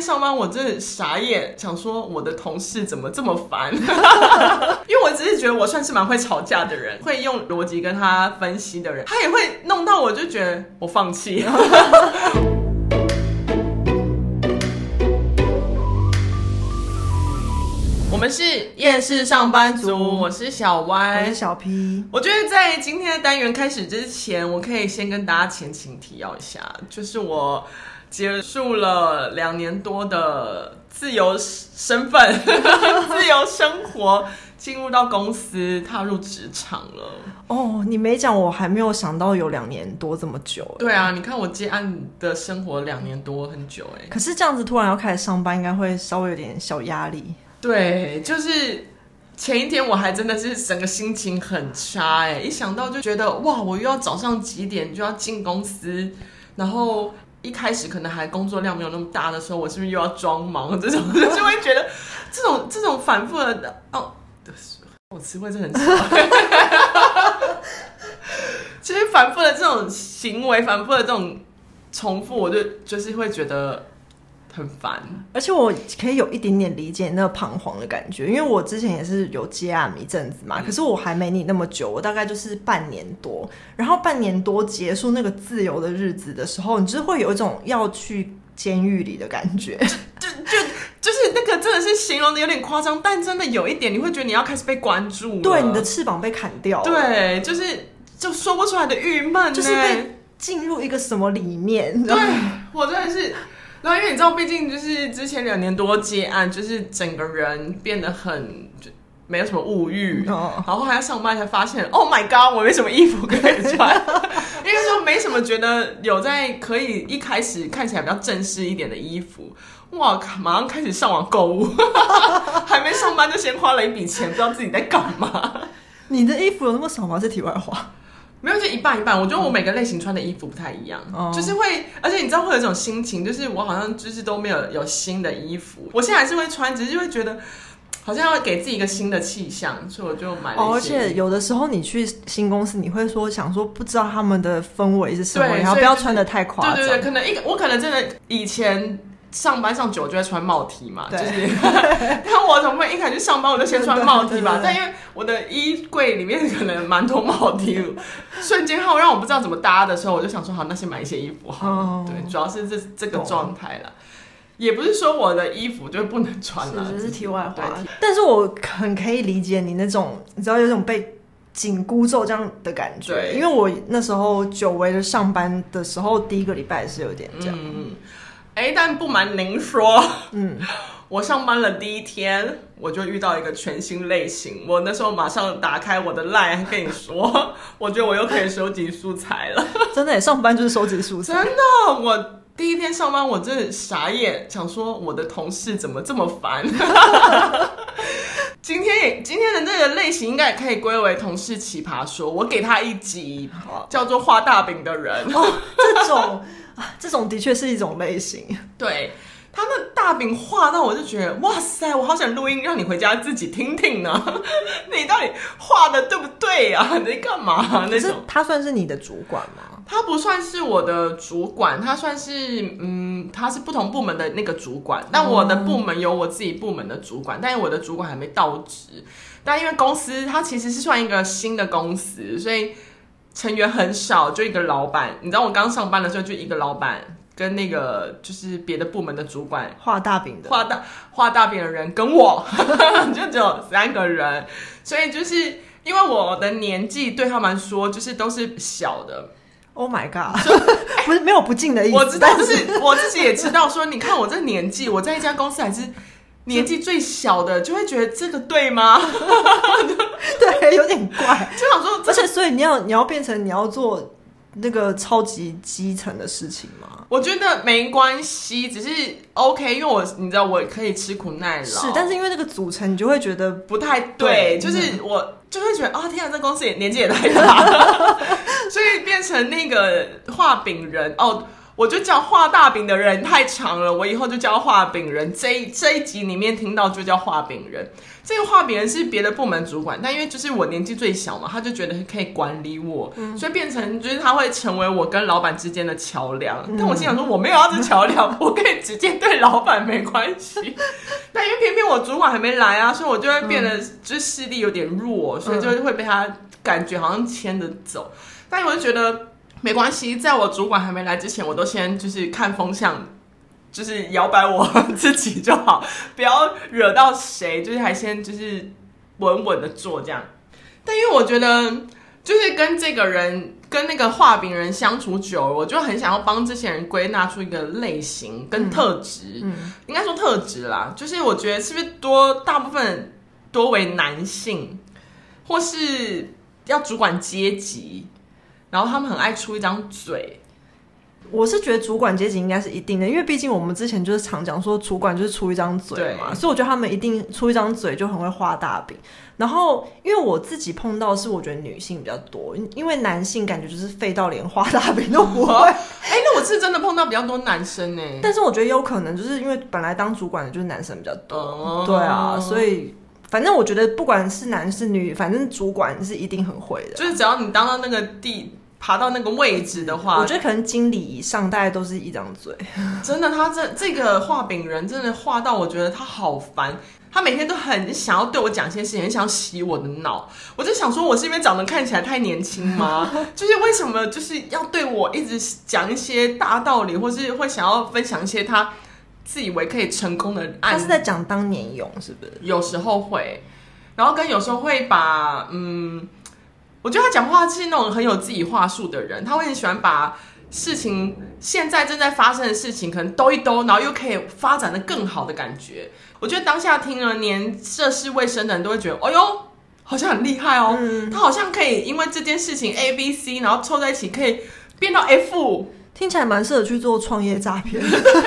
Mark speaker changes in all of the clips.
Speaker 1: 天上班我真的傻眼，想说我的同事怎么这么烦？因为我只是觉得我算是蛮会吵架的人，会用逻辑跟他分析的人，他也会弄到我就觉得我放弃。我们是厌世上班族，我是小歪，
Speaker 2: 我是小 P。
Speaker 1: 我觉得在今天的单元开始之前，我可以先跟大家前情提要一下，就是我结束了两年多的自由身份、自由生活，进入到公司，踏入职场了。
Speaker 2: 哦，你没讲，我还没有想到有两年多这么久。
Speaker 1: 对啊，你看我接案的生活两年多，很久哎。
Speaker 2: 可是这样子突然要开始上班，应该会稍微有点小压力。
Speaker 1: 对，就是前一天我还真的是整个心情很差哎，一想到就觉得哇，我又要早上几点就要进公司，然后一开始可能还工作量没有那么大的时候，我是不是又要装忙？这种 就会觉得这种这种反复的哦，我词汇真的很少，其实反复的这种行为，反复的这种重复，我就就是会觉得。很烦，
Speaker 2: 而且我可以有一点点理解那个彷徨的感觉，因为我之前也是有接案一阵子嘛，嗯、可是我还没你那么久，我大概就是半年多，然后半年多结束那个自由的日子的时候，你就会有一种要去监狱里的感觉，
Speaker 1: 就就就是那个真的是形容的有点夸张，但真的有一点，你会觉得你要开始被关注，
Speaker 2: 对，你的翅膀被砍掉了，
Speaker 1: 对，就是就说不出来的郁闷，
Speaker 2: 就是被进入一个什么里面，
Speaker 1: 对，我真的是。然后，因为你知道，毕竟就是之前两年多接案，就是整个人变得很就没有什么物欲，然后还要上班才发现，Oh my God，我没什么衣服可以穿，因为说没什么觉得有在可以一开始看起来比较正式一点的衣服，哇靠，马上开始上网购物，还没上班就先花了一笔钱，不知道自己在干嘛。
Speaker 2: 你的衣服有那么少吗？是题外话。
Speaker 1: 没有，就一半一半。我觉得我每个类型穿的衣服不太一样，嗯、就是会，而且你知道会有一种心情，就是我好像就是都没有有新的衣服。我现在还是会穿，只是会觉得好像要给自己一个新的气象，所以我就买了、哦。而且
Speaker 2: 有的时候你去新公司，你会说想说不知道他们的氛围是什么，然后不要穿的太夸张。
Speaker 1: 对对对，可能一个我可能真的以前。上班上久就会穿帽 T 嘛，就是，但我总不能一开始上班我就先穿帽 T 吧？但因为我的衣柜里面可能蛮多帽 T，瞬间后让我不知道怎么搭的时候，我就想说好，那先买一些衣服好。哦、对，主要是这这个状态了，也不是说我的衣服就不能穿了，
Speaker 2: 只是，是题外话。但是我很可以理解你那种，你知道有种被紧箍咒这样的感觉，对因为我那时候久违的上班的时候，第一个礼拜是有点这样。嗯
Speaker 1: 哎，但不瞒您说，嗯，我上班了第一天，我就遇到一个全新类型。我那时候马上打开我的 LINE 跟你说，我觉得我又可以收集素材了。
Speaker 2: 真的，上班就是收集素材。
Speaker 1: 真的，我第一天上班，我真的傻眼，想说我的同事怎么这么烦。今天也今天的这个类型应该也可以归为同事奇葩说。我给他一集，叫做画大饼的人。
Speaker 2: 哦，这种。这种的确是一种类型，
Speaker 1: 对，他那大饼画到我就觉得哇塞，我好想录音让你回家自己听听呢。你到底画的对不对啊？你在干嘛？那种
Speaker 2: 他算是你的主管吗？
Speaker 1: 他不算是我的主管，他算是嗯，他是不同部门的那个主管。但我的部门有我自己部门的主管，但是我的主管还没到职。但因为公司它其实是算一个新的公司，所以。成员很少，就一个老板。你知道我刚上班的时候，就一个老板跟那个就是别的部门的主管
Speaker 2: 画大饼的，
Speaker 1: 画大画大饼的人跟我 就只有三个人，所以就是因为我的年纪对他们说就是都是小的。
Speaker 2: Oh my god！不是没有不敬的意思，
Speaker 1: 我知道，就是我自己也知道说，你看我这年纪，我在一家公司还是。年纪最小的就会觉得这个对吗？
Speaker 2: 对，有点怪。
Speaker 1: 就想说，
Speaker 2: 而且所以你要你要变成你要做那个超级基层的事情吗？
Speaker 1: 我觉得没关系，只是 OK，因为我你知道我可以吃苦耐劳。
Speaker 2: 是，但是因为那个组成，你就会觉得
Speaker 1: 不太对。对就是我就会觉得啊、哦，天啊，这公司也年纪也太大了，所以变成那个画饼人哦。我就叫画大饼的人太长了，我以后就叫画饼人。这一这一集里面听到就叫画饼人。这个画饼人是别的部门主管，但因为就是我年纪最小嘛，他就觉得可以管理我，嗯、所以变成就是他会成为我跟老板之间的桥梁。嗯、但我心想说我没有要这桥梁，我可以直接对老板没关系。但因为偏偏我主管还没来啊，所以我就会变得就是势力有点弱，嗯、所以就会被他感觉好像牵着走。但我就觉得没关系，在我主管还没来之前，我都先就是看风向。就是摇摆我自己就好，不要惹到谁。就是还先就是稳稳的做这样。但因为我觉得，就是跟这个人跟那个画饼人相处久了，我就很想要帮这些人归纳出一个类型跟特质。嗯，嗯，应该说特质啦。就是我觉得是不是多大部分多为男性，或是要主管阶级，然后他们很爱出一张嘴。
Speaker 2: 我是觉得主管阶级应该是一定的，因为毕竟我们之前就是常讲说主管就是出一张嘴嘛，所以我觉得他们一定出一张嘴就很会画大饼。然后因为我自己碰到是我觉得女性比较多，因为男性感觉就是废到连画大饼都不会。哎、
Speaker 1: 欸，那我是真的碰到比较多男生呢，
Speaker 2: 但是我觉得有可能就是因为本来当主管的就是男生比较多，嗯、对啊，所以反正我觉得不管是男是女，反正主管是一定很会的，
Speaker 1: 就是只要你当到那个地。爬到那个位置的话，
Speaker 2: 我觉得可能经理以上大概都是一张嘴。
Speaker 1: 真的，他这这个画饼人真的画到，我觉得他好烦。他每天都很想要对我讲一些事情，很想洗我的脑。我就想说，我是因为长得看起来太年轻吗？就是为什么就是要对我一直讲一些大道理，或是会想要分享一些他自以为可以成功的案？
Speaker 2: 他是在讲当年勇，是不是？
Speaker 1: 有时候会，然后跟有时候会把嗯。我觉得他讲话是那种很有自己话术的人，他会很喜欢把事情现在正在发生的事情可能兜一兜，然后又可以发展的更好的感觉。我觉得当下听了，连涉世未深的人都会觉得，哎呦，好像很厉害哦，嗯、他好像可以因为这件事情 A、B、C，然后凑在一起可以变到 F。
Speaker 2: 听起来蛮适合去做创业诈骗，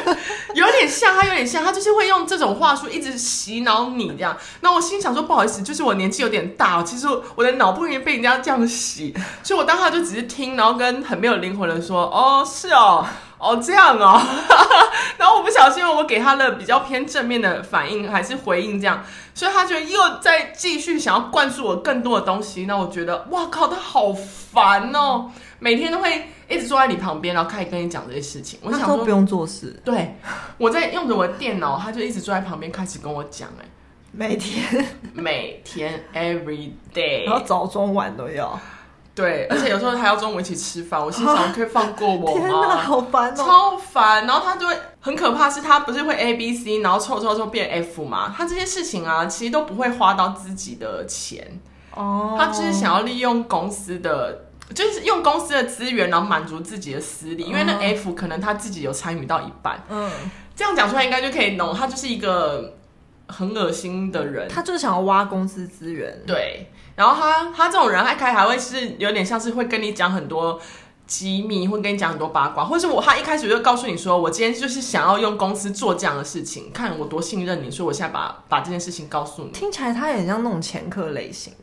Speaker 1: 有点像，他有点像，他就是会用这种话术一直洗脑你这样。那我心想说，不好意思，就是我年纪有点大，其实我的脑不容易被人家这样洗，所以我当下就只是听，然后跟很没有灵魂的说，哦，是哦，哦这样哦，然后我不小心，我给他的比较偏正面的反应还是回应这样，所以他就又在继续想要灌输我更多的东西。那我觉得，哇靠，他好烦哦，每天都会。一直坐在你旁边，然后开始跟你讲这些事情。我想说
Speaker 2: 不用做事。
Speaker 1: 对，我在用着我的电脑，他就一直坐在旁边开始跟我讲。哎，
Speaker 2: 每天，
Speaker 1: 每天，every day，
Speaker 2: 然后早中晚都要。
Speaker 1: 对，而且有时候还要中午一起吃饭。我心想，可以放过我吗？
Speaker 2: 天哪，好烦哦，
Speaker 1: 超烦。然后他就会很可怕，是他不是会 A B C，然后凑凑凑变 F 嘛？他这些事情啊，其实都不会花到自己的钱。哦，他只是想要利用公司的。就是用公司的资源，然后满足自己的私利，因为那 F 可能他自己有参与到一半。嗯，这样讲出来应该就可以懂，他就是一个很恶心的人。
Speaker 2: 他就是想要挖公司资源。
Speaker 1: 对，然后他他这种人，他一开始还会是有点像是会跟你讲很多机密，会跟你讲很多八卦，或者是我他一开始就告诉你说，我今天就是想要用公司做这样的事情，看我多信任你，所以我现在把把这件事情告诉你。
Speaker 2: 听起来他也很像那种前科类型的。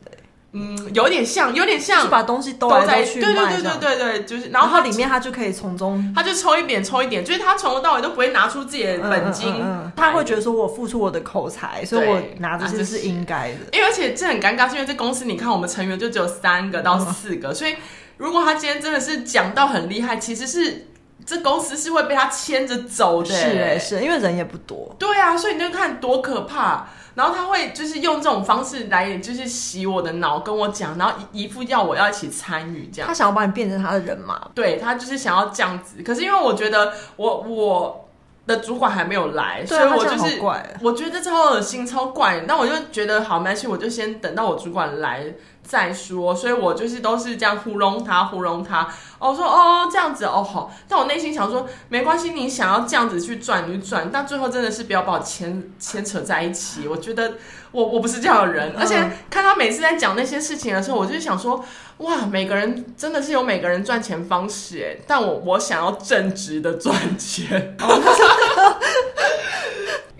Speaker 1: 嗯，有点像，有点像，
Speaker 2: 是把东西兜来兜去，
Speaker 1: 对对对对对对，就是，然后他
Speaker 2: 里面他就可以从中，
Speaker 1: 他就抽一点抽一点，就是他从头到尾都不会拿出自己的本金，
Speaker 2: 嗯嗯。嗯、他会觉得说我付出我的口才，所以我拿这些是应该的。
Speaker 1: 因为而且这很尴尬，是因为这公司你看我们成员就只有三个到四个，嗯、所以如果他今天真的是讲到很厉害，其实是这公司是会被他牵着走的，
Speaker 2: 是哎是，因为人也不多，
Speaker 1: 对啊，所以你就看多可怕。然后他会就是用这种方式来，就是洗我的脑，跟我讲，然后一副要我要一起参与这样。
Speaker 2: 他想要把你变成他的人嘛，
Speaker 1: 对，他就是想要这样子。可是因为我觉得我我的主管还没有来，所以我就是我觉得超恶心、超怪。那我就觉得好没关系，我就先等到我主管来。再说，所以我就是都是这样糊弄他，糊弄他。哦，我说哦这样子哦好，但我内心想说没关系，你想要这样子去转你转，但最后真的是不要把我牵牵扯在一起。我觉得我我不是这样的人，而且看他每次在讲那些事情的时候，我就想说哇，每个人真的是有每个人赚钱方式诶，但我我想要正直的赚钱。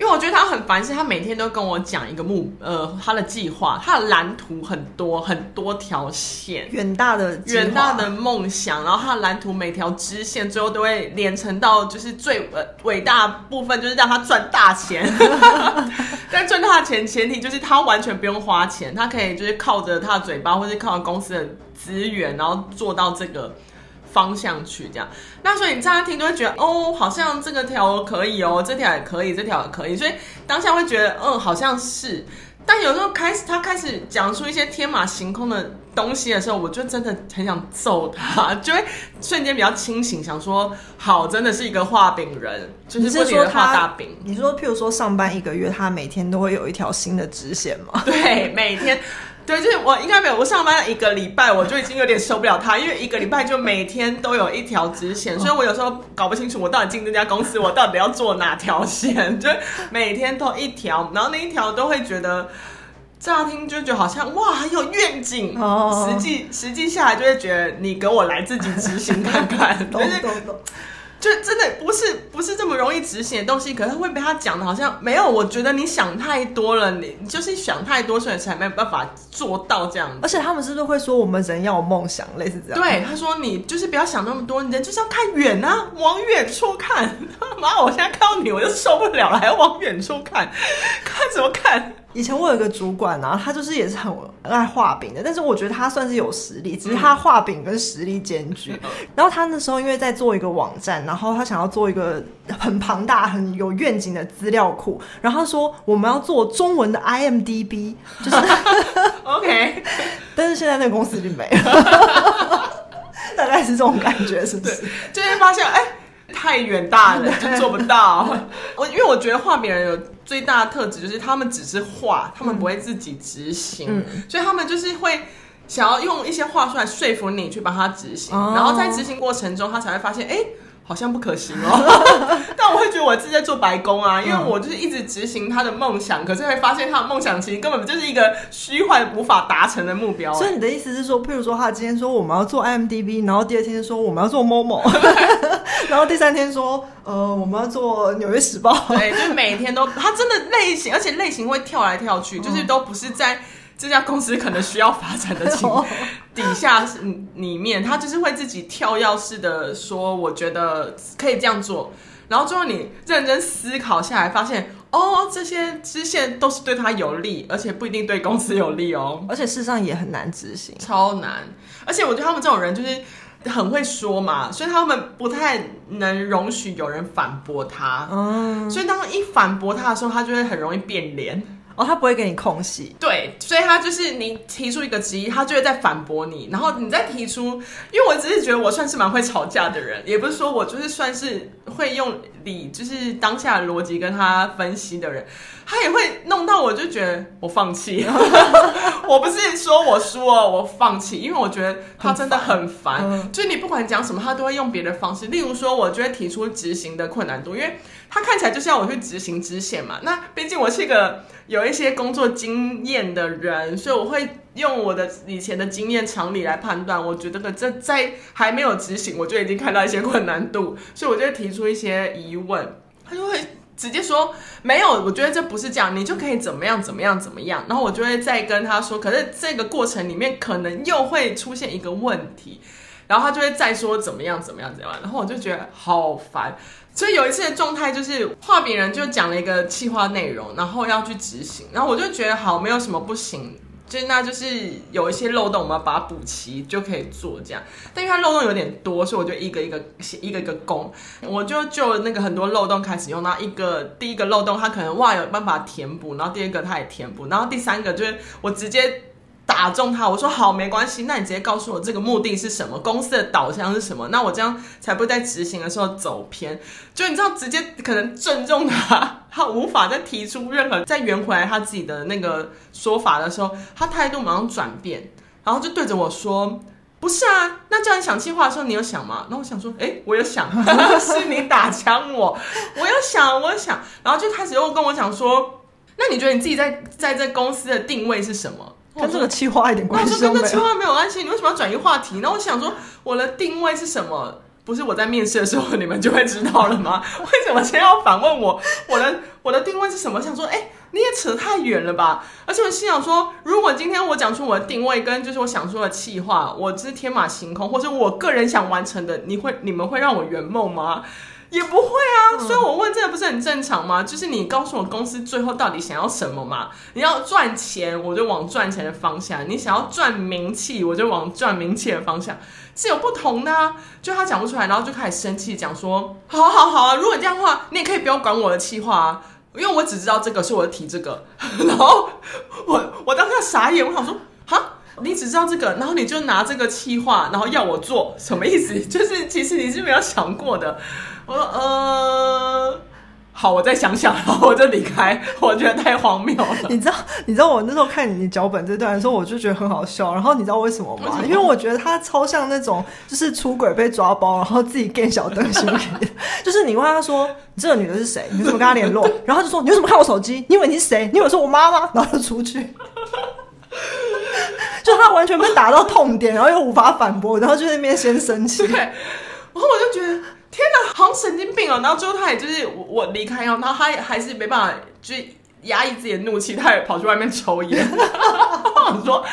Speaker 1: 因为我觉得他很烦，是他每天都跟我讲一个目，呃，他的计划，他的蓝图很多很多条线，
Speaker 2: 远大的
Speaker 1: 远大的梦想，然后他的蓝图每条支线最后都会连成到就是最呃伟大部分，就是让他赚大钱。但赚大钱前提就是他完全不用花钱，他可以就是靠着他的嘴巴，或是靠着公司的资源，然后做到这个。方向去这样，那所以你这样听就会觉得哦，好像这个条可以哦，这条也可以，这条也可以，所以当下会觉得嗯，好像是。但有时候开始他开始讲出一些天马行空的东西的时候，我就真的很想揍他，就会瞬间比较清醒，想说好，真的是一个画饼人，就是不停的画大饼。
Speaker 2: 你说，譬如说上班一个月，他每天都会有一条新的支线吗？
Speaker 1: 对，每天。对，就是我应该没有。我上班一个礼拜，我就已经有点受不了他，因为一个礼拜就每天都有一条直线，所以我有时候搞不清楚我到底进这家公司，我到底要做哪条线，就每天都一条，然后那一条都会觉得乍听就觉得好像哇很有愿景，实际实际下来就会觉得你给我来自己执行看看，懂懂懂。就真的不是不是这么容易执行的东西，可是会被他讲的好像没有。我觉得你想太多了，你就是想太多，所以才没有办法做到这样。
Speaker 2: 而且他们是不是会说我们人要有梦想，类似这样？
Speaker 1: 对，他说你就是不要想那么多，你人就是要看远啊，往远处看。妈，我现在看到你我就受不了了，还要往远处看，看什么看？
Speaker 2: 以前我有一个主管啊，他就是也是很爱画饼的，但是我觉得他算是有实力，只是他画饼跟实力兼具。嗯、然后他那时候因为在做一个网站，然后他想要做一个很庞大、很有愿景的资料库，然后他说我们要做中文的 IMDB，就是
Speaker 1: OK，
Speaker 2: 但是现在那个公司已经没了，大概是这种感觉，是不是？
Speaker 1: 就会发现哎。欸太远大了，就做不到。我因为我觉得画饼人有最大的特质，就是他们只是画，他们不会自己执行，嗯、所以他们就是会想要用一些话出来说服你去帮他执行，哦、然后在执行过程中，他才会发现，哎、欸。好像不可行哦，但我会觉得我自己在做白宫啊，因为我就是一直执行他的梦想，可是会发现他的梦想其实根本就是一个虚幻无法达成的目标。
Speaker 2: 所以你的意思是说，譬如说他今天说我们要做 IMDB，然后第二天说我们要做 Momo，然后第三天说呃我们要做纽约时报，
Speaker 1: 对，就是每天都他真的类型，而且类型会跳来跳去，就是都不是在。这家公司可能需要发展的情 底下是里面，他就是会自己跳跃式的说，我觉得可以这样做。然后最后你认真思考下来，发现哦，这些支线都是对他有利，而且不一定对公司有利哦。
Speaker 2: 而且事实上也很难执行，
Speaker 1: 超难。而且我觉得他们这种人就是很会说嘛，所以他们不太能容许有人反驳他。嗯，所以当一反驳他的时候，他就会很容易变脸。
Speaker 2: 哦，他不会给你空隙，
Speaker 1: 对，所以他就是你提出一个质疑，他就会在反驳你，然后你再提出，因为我只是觉得我算是蛮会吵架的人，也不是说我就是算是会用理，就是当下的逻辑跟他分析的人，他也会弄到我就觉得我放弃，我不是说我输了，我放弃，因为我觉得他真的很烦，很烦，就是你不管讲什么，他都会用别的方式，例如说，我就会提出执行的困难度，因为他看起来就是要我去执行支线嘛，那毕竟我是一个。有一些工作经验的人，所以我会用我的以前的经验常理来判断。我觉得这在还没有执行，我就已经看到一些困难度，所以我就会提出一些疑问。他就会直接说没有，我觉得这不是这样，你就可以怎么样怎么样怎么样。然后我就会再跟他说，可是这个过程里面可能又会出现一个问题，然后他就会再说怎么样怎么样怎么样。然后我就觉得好烦。所以有一次的状态就是画饼人就讲了一个企划内容，然后要去执行，然后我就觉得好，没有什么不行，就那就是有一些漏洞，我们要把它补齐就可以做这样。但因为它漏洞有点多，所以我就一个一个写一个一个攻，我就就那个很多漏洞开始用。然后一个第一个漏洞，它可能哇有办法填补，然后第二个它也填补，然后第三个就是我直接。打中他，我说好，没关系，那你直接告诉我这个目的是什么，公司的导向是什么，那我这样才不会在执行的时候走偏。就你知道，直接可能正中他，他无法再提出任何再圆回来他自己的那个说法的时候，他态度马上转变，然后就对着我说：“不是啊，那叫你想计划的时候，你有想吗？”然后我想说：“哎，我有想，是你打枪我，我有想，我有想。”然后就开始又跟我讲说：“那你觉得你自己在在这公司的定位是什么？”
Speaker 2: 跟这个企划一点关系都没有。
Speaker 1: 我说跟这企划没有关系，你为什么要转移话题？那我想说，我的定位是什么？不是我在面试的时候你们就会知道了吗？为什么先要反问我？我的我的定位是什么？想说，哎，你也扯太远了吧？而且我心想说，如果今天我讲出我的定位跟就是我想说的气话，我是天马行空，或者我个人想完成的，你会你们会让我圆梦吗？也不会啊，所以我问这个不是很正常吗？就是你告诉我公司最后到底想要什么嘛？你要赚钱，我就往赚钱的方向；你想要赚名气，我就往赚名气的方向，是有不同的啊。就他讲不出来，然后就开始生气，讲说：好好好啊，如果你这样的话，你也可以不用管我的企划啊，因为我只知道这个，是我提这个。然后我我当时傻眼，我想说：哈，你只知道这个，然后你就拿这个气话，然后要我做什么意思？就是其实你是没有想过的。我说呃，好，我再想想，然后我就离开。我觉得太荒谬了。
Speaker 2: 你知道，你知道我那时候看你脚本这段的时候，我就觉得很好笑。然后你知道为什么吗？因为我觉得他超像那种就是出轨被抓包，然后自己变小灯芯。就是你问他说：“你这个女的是谁？你怎么跟他联络？” 然后他就说：“你为什么看我手机？你以为你是谁？你以为是我妈吗？”然后就出去。就他完全被打到痛点，然后又无法反驳，然后就在那边先生气。
Speaker 1: 然后我就觉得。天哪，好像神经病哦！然后最后他也就是我我离开，然后他还是没办法，就压抑自己的怒气，他也跑去外面抽烟。我说：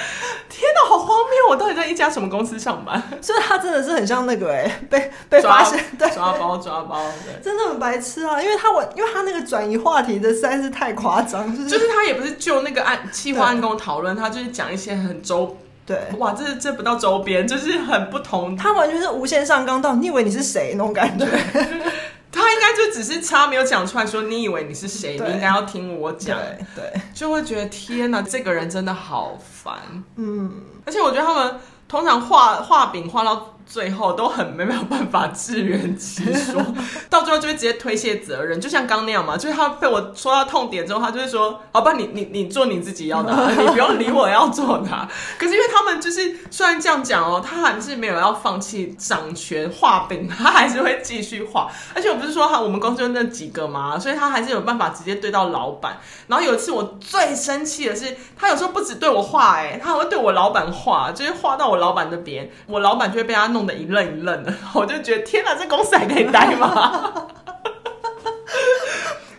Speaker 1: 天哪，好荒谬！我到底在一家什么公司上班？
Speaker 2: 所以他真的是很像那个哎、欸，被被发现
Speaker 1: 抓，抓包抓包，对，
Speaker 2: 真的很白痴啊！因为他我因为他那个转移话题的实在是太夸张，就是
Speaker 1: 就是他也不是就那个案企划案跟我讨论，他就是讲一些很周。
Speaker 2: 对，
Speaker 1: 哇，这这不到周边，就是很不同。
Speaker 2: 他完全是无限上纲到，你以为你是谁那种感觉？
Speaker 1: 他应该就只是差没有讲出来说，你以为你是谁？你应该要听我讲。对，
Speaker 2: 对，
Speaker 1: 就会觉得天哪，这个人真的好烦。嗯，而且我觉得他们通常画画饼画到。最后都很没有办法自圆其说，到最后就会直接推卸责任，就像刚那样嘛。就是他被我说到痛点之后，他就会说：“好吧，你你你做你自己要的，你不用理我要做的。”可是因为他们就是虽然这样讲哦，他还是没有要放弃掌权画饼，他还是会继续画。而且我不是说他我们公司就那几个嘛，所以他还是有办法直接对到老板。然后有一次我最生气的是，他有时候不止对我画，哎，他还会对我老板画，就是画到我老板那边，我老板就会被他弄。弄得一愣一愣的，我就觉得天哪，这公司还可以待吗？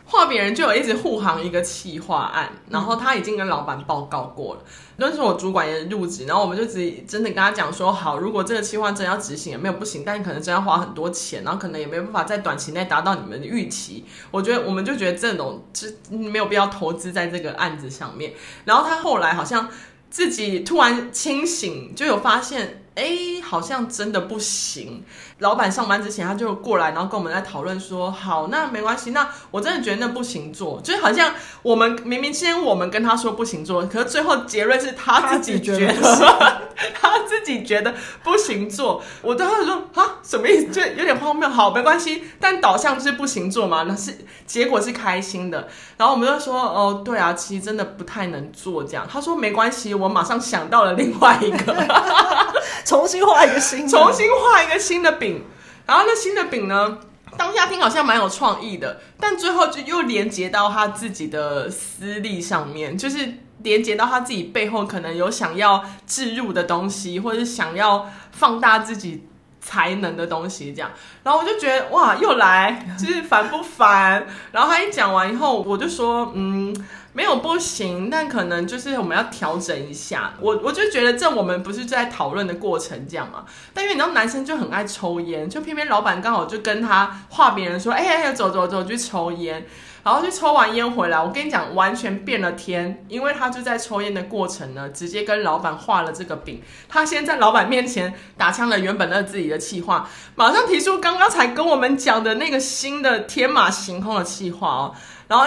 Speaker 1: 画饼人就有一直护航一个企划案，然后他已经跟老板报告过了。那时候我主管也入职，然后我们就直接真的跟他讲说：好，如果这个企划真要执行，也没有不行，但可能真要花很多钱，然后可能也没有办法在短期内达到你们的预期。我觉得我们就觉得这种是没有必要投资在这个案子上面。然后他后来好像自己突然清醒，就有发现。哎，好像真的不行。老板上班之前，他就过来，然后跟我们在讨论说：“好，那没关系，那我真的觉得那不行做，就是好像我们明明先我们跟他说不行做，可是最后结论是他自己觉得，他自己觉得，不行做。我当时说啊，什么意思？就有点荒谬。好，没关系，但导向是不行做嘛，那是结果是开心的。然后我们就说：哦，对啊，其实真的不太能做这样。他说没关系，我马上想到了另外一个。”
Speaker 2: 重新画一个新，
Speaker 1: 重新画一个新的饼，然后那新的饼呢，当下听好像蛮有创意的，但最后就又连接到他自己的私利上面，就是连接到他自己背后可能有想要置入的东西，或者是想要放大自己才能的东西，这样，然后我就觉得哇，又来，就是烦不烦？然后他一讲完以后，我就说，嗯。没有不行，但可能就是我们要调整一下。我我就觉得这我们不是在讨论的过程这样嘛？但因为你知道男生就很爱抽烟，就偏偏老板刚好就跟他画别人说：“哎哎，走走走，去抽烟。”然后就抽完烟回来，我跟你讲，完全变了天，因为他就在抽烟的过程呢，直接跟老板画了这个饼。他先在老板面前打枪了原本那自己的气话，马上提出刚刚才跟我们讲的那个新的天马行空的气话哦，然后。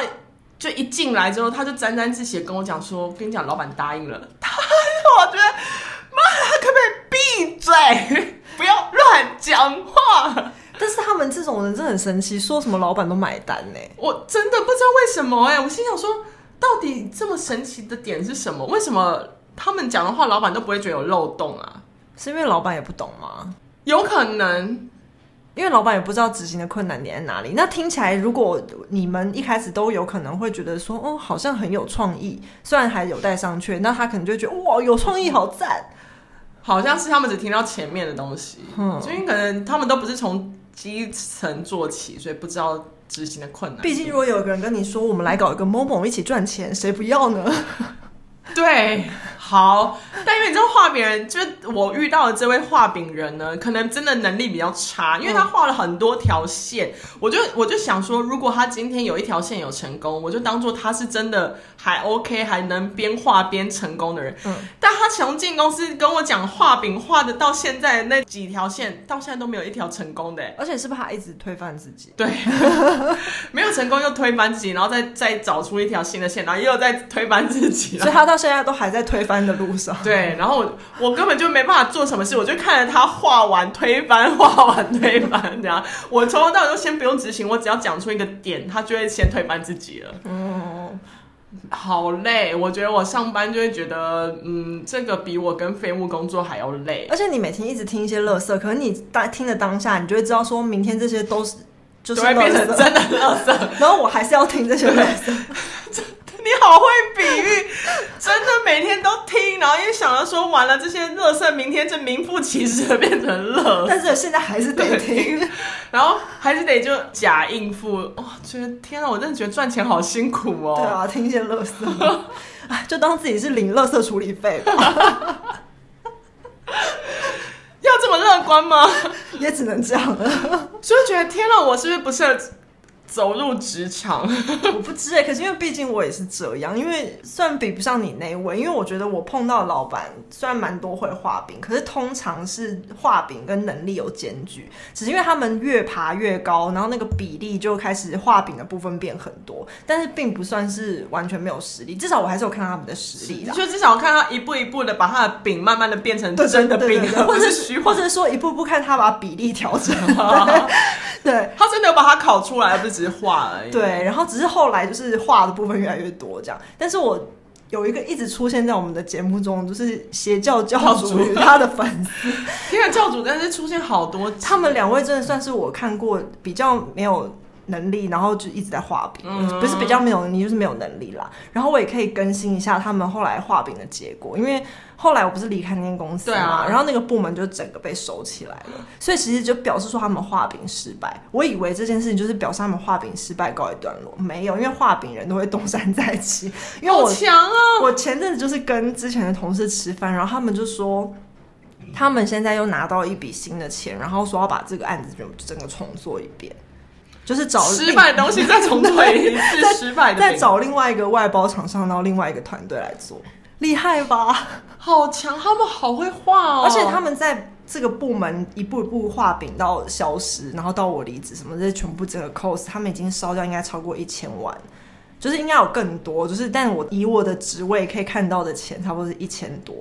Speaker 1: 就一进来之后，他就沾沾自喜的跟我讲说：“我跟你讲，老板答应了。”他我觉得，妈，可不可以闭嘴，不要乱讲话？
Speaker 2: 但是他们这种人真的很神奇，说什么老板都买单呢？
Speaker 1: 我真的不知道为什么哎！我心想说，到底这么神奇的点是什么？为什么他们讲的话，老板都不会觉得有漏洞啊？
Speaker 2: 是因为老板也不懂吗？
Speaker 1: 有可能。
Speaker 2: 因为老板也不知道执行的困难点在哪里。那听起来，如果你们一开始都有可能会觉得说，哦，好像很有创意，虽然还有待商榷，那他可能就会觉得，哇，有创意，好赞。
Speaker 1: 好像是他们只听到前面的东西，嗯，所以可能他们都不是从基层做起，所以不知道执行的困难。
Speaker 2: 毕竟，如果有一个人跟你说，我们来搞一个 MOMO 一起赚钱，谁不要呢？
Speaker 1: 对。好，但因为你知道画饼人，就是我遇到的这位画饼人呢，可能真的能力比较差，因为他画了很多条线，我就我就想说，如果他今天有一条线有成功，我就当做他是真的还 OK，还能边画边成功的人。嗯，但他从进公司跟我讲画饼画的到现在那几条线，到现在都没有一条成功的，
Speaker 2: 而且是不是他一直推翻自己？
Speaker 1: 对，没有成功又推翻自己，然后再再找出一条新的线，然后又再推翻自己，
Speaker 2: 所以他到现在都还在推翻。的路上，
Speaker 1: 对，然后我我根本就没办法做什么事，我就看着他画完推翻，画完推翻，这样，我从头到尾都先不用执行，我只要讲出一个点，他就会先推翻自己了。嗯，好累，我觉得我上班就会觉得，嗯，这个比我跟废物工作还要累。
Speaker 2: 而且你每天一直听一些垃圾，可能你当听的当下，你就会知道，说明天这些都是就是
Speaker 1: 会变成真的垃圾，
Speaker 2: 然后我还是要听这些垃圾。
Speaker 1: 你好会比喻，真的每天都听，然后也想着说，完了这些垃圾，明天就名副其实的变成乐。
Speaker 2: 但是现在还是得听，
Speaker 1: 然后还是得就假应付。哇、哦，觉得天啊，我真的觉得赚钱好辛苦哦。
Speaker 2: 对啊，听一些垃圾，就当自己是领垃圾处理费吧。
Speaker 1: 要这么乐观吗？
Speaker 2: 也只能这样了。
Speaker 1: 所以觉得天啊，我是不是不适合？走入职场，
Speaker 2: 我不知哎，可是因为毕竟我也是这样，因为虽然比不上你那一位，因为我觉得我碰到的老板虽然蛮多会画饼，可是通常是画饼跟能力有间距，只是因为他们越爬越高，然后那个比例就开始画饼的部分变很多，但是并不算是完全没有实力，至少我还是有看到他们的实力的，
Speaker 1: 就至少看他一步一步的把他的饼慢慢的变成真的饼，
Speaker 2: 或者是或者说一步步看他把比例调整，对，对。
Speaker 1: 他真的有把它烤出来，不是。画而已。
Speaker 2: 对，然后只是后来就是画的部分越来越多这样，但是我有一个一直出现在我们的节目中，就是邪教教主与他的粉丝，
Speaker 1: 因为教主但是出现好多，
Speaker 2: 他们两位真的算是我看过比较没有能力，然后就一直在画饼，嗯、不是比较没有能力，就是没有能力啦。然后我也可以更新一下他们后来画饼的结果，因为。后来我不是离开那间公司嘛，啊、然后那个部门就整个被收起来了，所以其实就表示说他们画饼失败。我以为这件事情就是表示他们画饼失败告一段落，没有，因为画饼人都会东山再起。因为我
Speaker 1: 强啊！
Speaker 2: 我前阵子就是跟之前的同事吃饭，然后他们就说，他们现在又拿到一笔新的钱，然后说要把这个案子就整个重做一遍，就是找
Speaker 1: 失败的东西再重做一次，失败的
Speaker 2: 再找另外一个外包厂商，然后另外一个团队来做。厉害吧？
Speaker 1: 好强，他们好会画哦！
Speaker 2: 而且他们在这个部门一步一步画饼到消失，然后到我离职什么这些全部整个 cost，他们已经烧掉应该超过一千万，就是应该有更多，就是但我以我的职位可以看到的钱，差不多是一千多。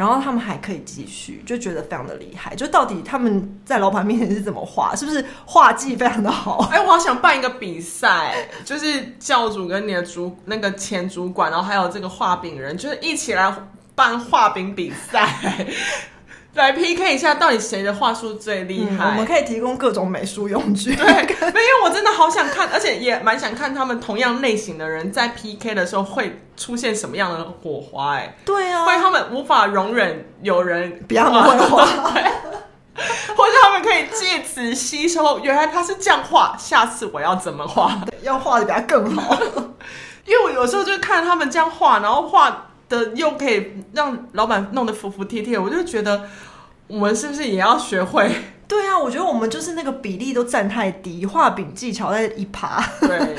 Speaker 2: 然后他们还可以继续，就觉得非常的厉害。就到底他们在老板面前是怎么画？是不是画技非常的好？
Speaker 1: 哎，我好想办一个比赛，就是教主跟你的主那个前主管，然后还有这个画饼人，就是一起来办画饼比赛。来 PK 一下，到底谁的话术最厉害？
Speaker 2: 嗯，我们可以提供各种美术用具。
Speaker 1: 对，没有我真的好想看，而且也蛮想看他们同样类型的人在 PK 的时候会出现什么样的火花。哎，
Speaker 2: 对啊，
Speaker 1: 会他们无法容忍有人
Speaker 2: 比他们会画，
Speaker 1: 或者他们可以借此吸收，原来他是这样画，下次我要怎么画？
Speaker 2: 要画的比他更好。
Speaker 1: 因为我有时候就看他们这样画，然后画。的又可以让老板弄得服服帖帖，我就觉得我们是不是也要学会？
Speaker 2: 对啊，我觉得我们就是那个比例都占太低，画饼技巧在一趴。
Speaker 1: 对。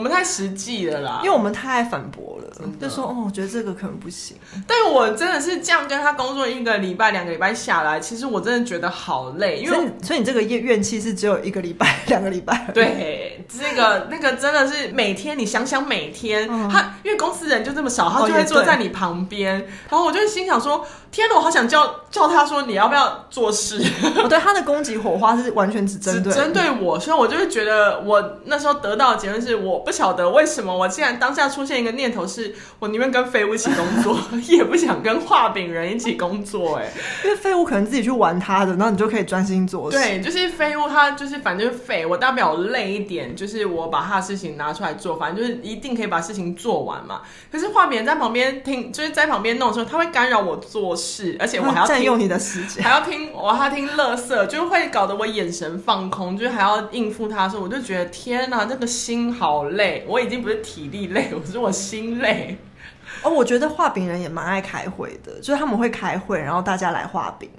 Speaker 1: 我们太实际了啦，
Speaker 2: 因为我们太爱反驳了，就说哦，我觉得这个可能不行。
Speaker 1: 但我真的是这样跟他工作一个礼拜、两个礼拜下来，其实我真的觉得好累，因为
Speaker 2: 所以，所以你这个怨怨气是只有一个礼拜、两个礼拜。
Speaker 1: 对，这个那个真的是每天，你想想每天，嗯、他因为公司人就这么少，他就会坐在你旁边，哦、然后我就心想说。天哪，我好想叫叫他说，你要不要做事？
Speaker 2: 我 对他的攻击火花是完全只针对
Speaker 1: 针对我，所以我就会觉得我那时候得到的结论是我不不晓得为什么我竟然当下出现一个念头是，我宁愿跟废物一起工作，也不想跟画饼人一起工作。哎，
Speaker 2: 因为废物可能自己去玩他的，然后你就可以专心做事。
Speaker 1: 对，就是废物，他就是反正就是废，我大不了累一点，就是我把他的事情拿出来做，反正就是一定可以把事情做完嘛。可是画饼人在旁边听，就是在旁边弄的时候，他会干扰我做事，而且我还要
Speaker 2: 占用你的时间，
Speaker 1: 还要听 我还要听乐色，就会搞得我眼神放空，就是还要应付他的时候，我就觉得天哪，这个心好累。我已经不是体力累，我是我心累。
Speaker 2: 哦，我觉得画饼人也蛮爱开会的，就是他们会开会，然后大家来画饼。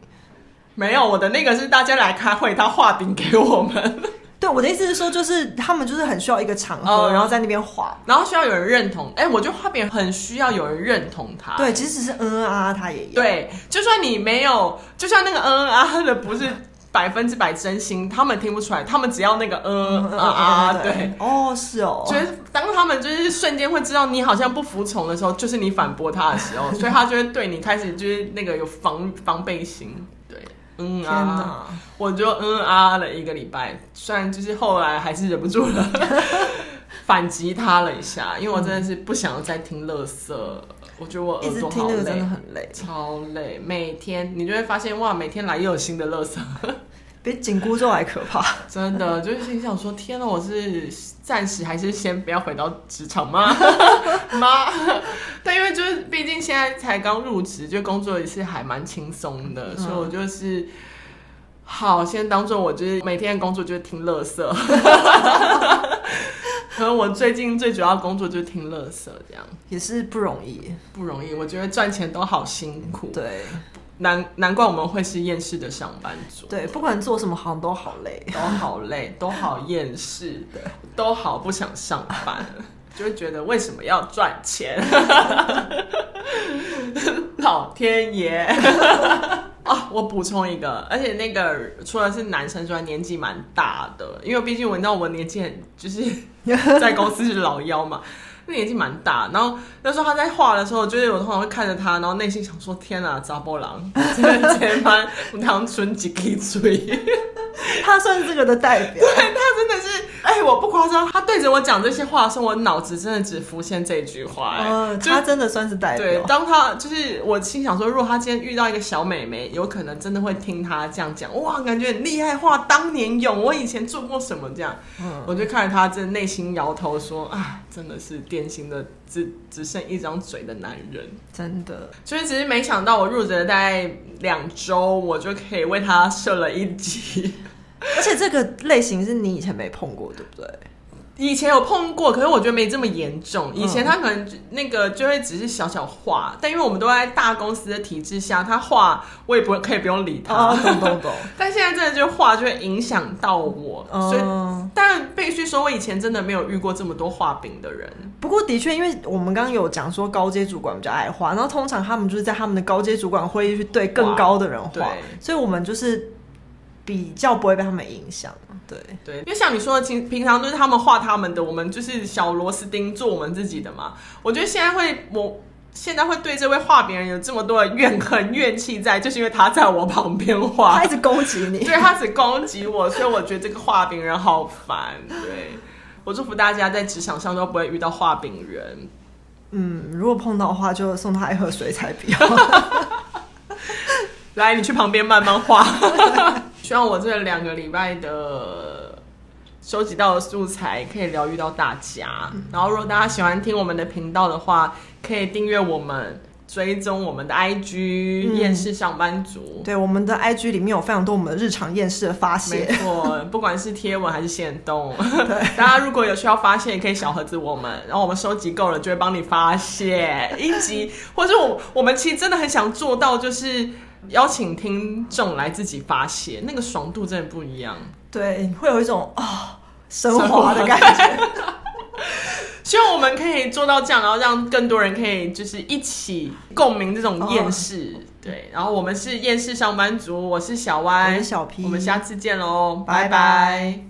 Speaker 1: 没有，我的那个是大家来开会，他画饼给我们。
Speaker 2: 对，我的意思是说，就是他们就是很需要一个场合，嗯、然后在那边滑，
Speaker 1: 然后需要有人认同。哎，我觉得画饼很需要有人认同他。
Speaker 2: 对，即使是嗯嗯啊啊，他也有。
Speaker 1: 对，就算你没有，就算那个嗯嗯啊啊的不是。百分之百真心，他们听不出来，他们只要那个嗯啊啊，对，
Speaker 2: 哦是哦，
Speaker 1: 觉得当他们就是瞬间会知道你好像不服从的时候，就是你反驳他的时候，所以他就会对你开始就是那个有防防备心，对，嗯啊，我就嗯啊了一个礼拜，虽然就是后来还是忍不住了，反击他了一下，因为我真的是不想要再听乐色。我觉得我耳朵好累，
Speaker 2: 真的很累，
Speaker 1: 超累。每天你就会发现，哇，每天来又有新的垃圾，
Speaker 2: 比紧箍咒还可怕。
Speaker 1: 真的，就是心想说，天哪，我是暂时还是先不要回到职场吗？妈，但因为就是毕竟现在才刚入职，就工作也是还蛮轻松的，嗯、所以我就是好先当做我就是每天的工作就是听乐色。可能我最近最主要工作就是听乐色，这样
Speaker 2: 也是不容易，
Speaker 1: 不容易。我觉得赚钱都好辛苦，
Speaker 2: 对，
Speaker 1: 难难怪我们会是厌世的上班族。
Speaker 2: 对，不管做什么行都好累，
Speaker 1: 都好累，都好厌世，对，都好不想上班，就会觉得为什么要赚钱？老天爷！我补充一个，而且那个除了是男生之外，年纪蛮大的，因为毕竟我知道我年纪很，就是在公司是老幺嘛，那年纪蛮大。然后那时候他在画的时候，就是我通常会看着他，然后内心想说：天啊，扎波郎，真的前班我当春几可以追。
Speaker 2: 他算是这个的代表，
Speaker 1: 对，他真的是，哎、欸，我不夸张，他对着我讲这些话的时候，我脑子真的只浮现这句话、欸，
Speaker 2: 嗯，他真的算是代表。
Speaker 1: 对，当他就是我心想说，如果他今天遇到一个小美眉，有可能真的会听他这样讲，哇，感觉很厉害，话当年勇，我以前做过什么这样，嗯，我就看着他，真的内心摇头说，啊，真的是典型的只只剩一张嘴的男人，
Speaker 2: 真的，
Speaker 1: 所以只是没想到我入职了大概两周，我就可以为他设了一集。
Speaker 2: 而且这个类型是你以前没碰过，对不对？
Speaker 1: 以前有碰过，可是我觉得没这么严重。以前他可能那个就会只是小小画，但因为我们都在大公司的体制下，他画我也不可以不用理他，
Speaker 2: 哦、懂懂懂。
Speaker 1: 但现在真的就画就会影响到我，哦、所以但必须说，我以前真的没有遇过这么多画饼的人。
Speaker 2: 不过的确，因为我们刚刚有讲说高阶主管比较爱画，然后通常他们就是在他们的高阶主管会议去对更高的人画，所以我们就是。比较不会被他们影响，对
Speaker 1: 对，因为像你说的，平平常都是他们画他们的，我们就是小螺丝钉做我们自己的嘛。我觉得现在会，我现在会对这位画饼人有这么多的怨恨、怨气在，就是因为他在我旁边画，
Speaker 2: 他一直攻击你，
Speaker 1: 对，他只攻击我，所以我觉得这个画饼人好烦。对，我祝福大家在职场上都不会遇到画饼人。
Speaker 2: 嗯，如果碰到的话，就送他一盒水彩笔。
Speaker 1: 来，你去旁边慢慢画。希望我这两个礼拜的收集到的素材可以疗愈到大家。嗯、然后，如果大家喜欢听我们的频道的话，可以订阅我们，追踪我们的 IG 厌世上班族。
Speaker 2: 对，我们的 IG 里面有非常多我们的日常厌世的发泄。
Speaker 1: 没错，不管是贴文还是限动，对，大家如果有需要发泄，也可以小盒子我们，然后我们收集够了就会帮你发泄 一集，或者我我们其实真的很想做到，就是。邀请听众来自己发泄，那个爽度真的不一样。
Speaker 2: 对，会有一种啊升华的感觉。
Speaker 1: 希望我们可以做到这样，然后让更多人可以就是一起共鸣这种厌世。哦、对，然后我们是厌世上班族，我是小歪，
Speaker 2: 我是小 P，
Speaker 1: 我们下次见喽，拜拜。拜拜。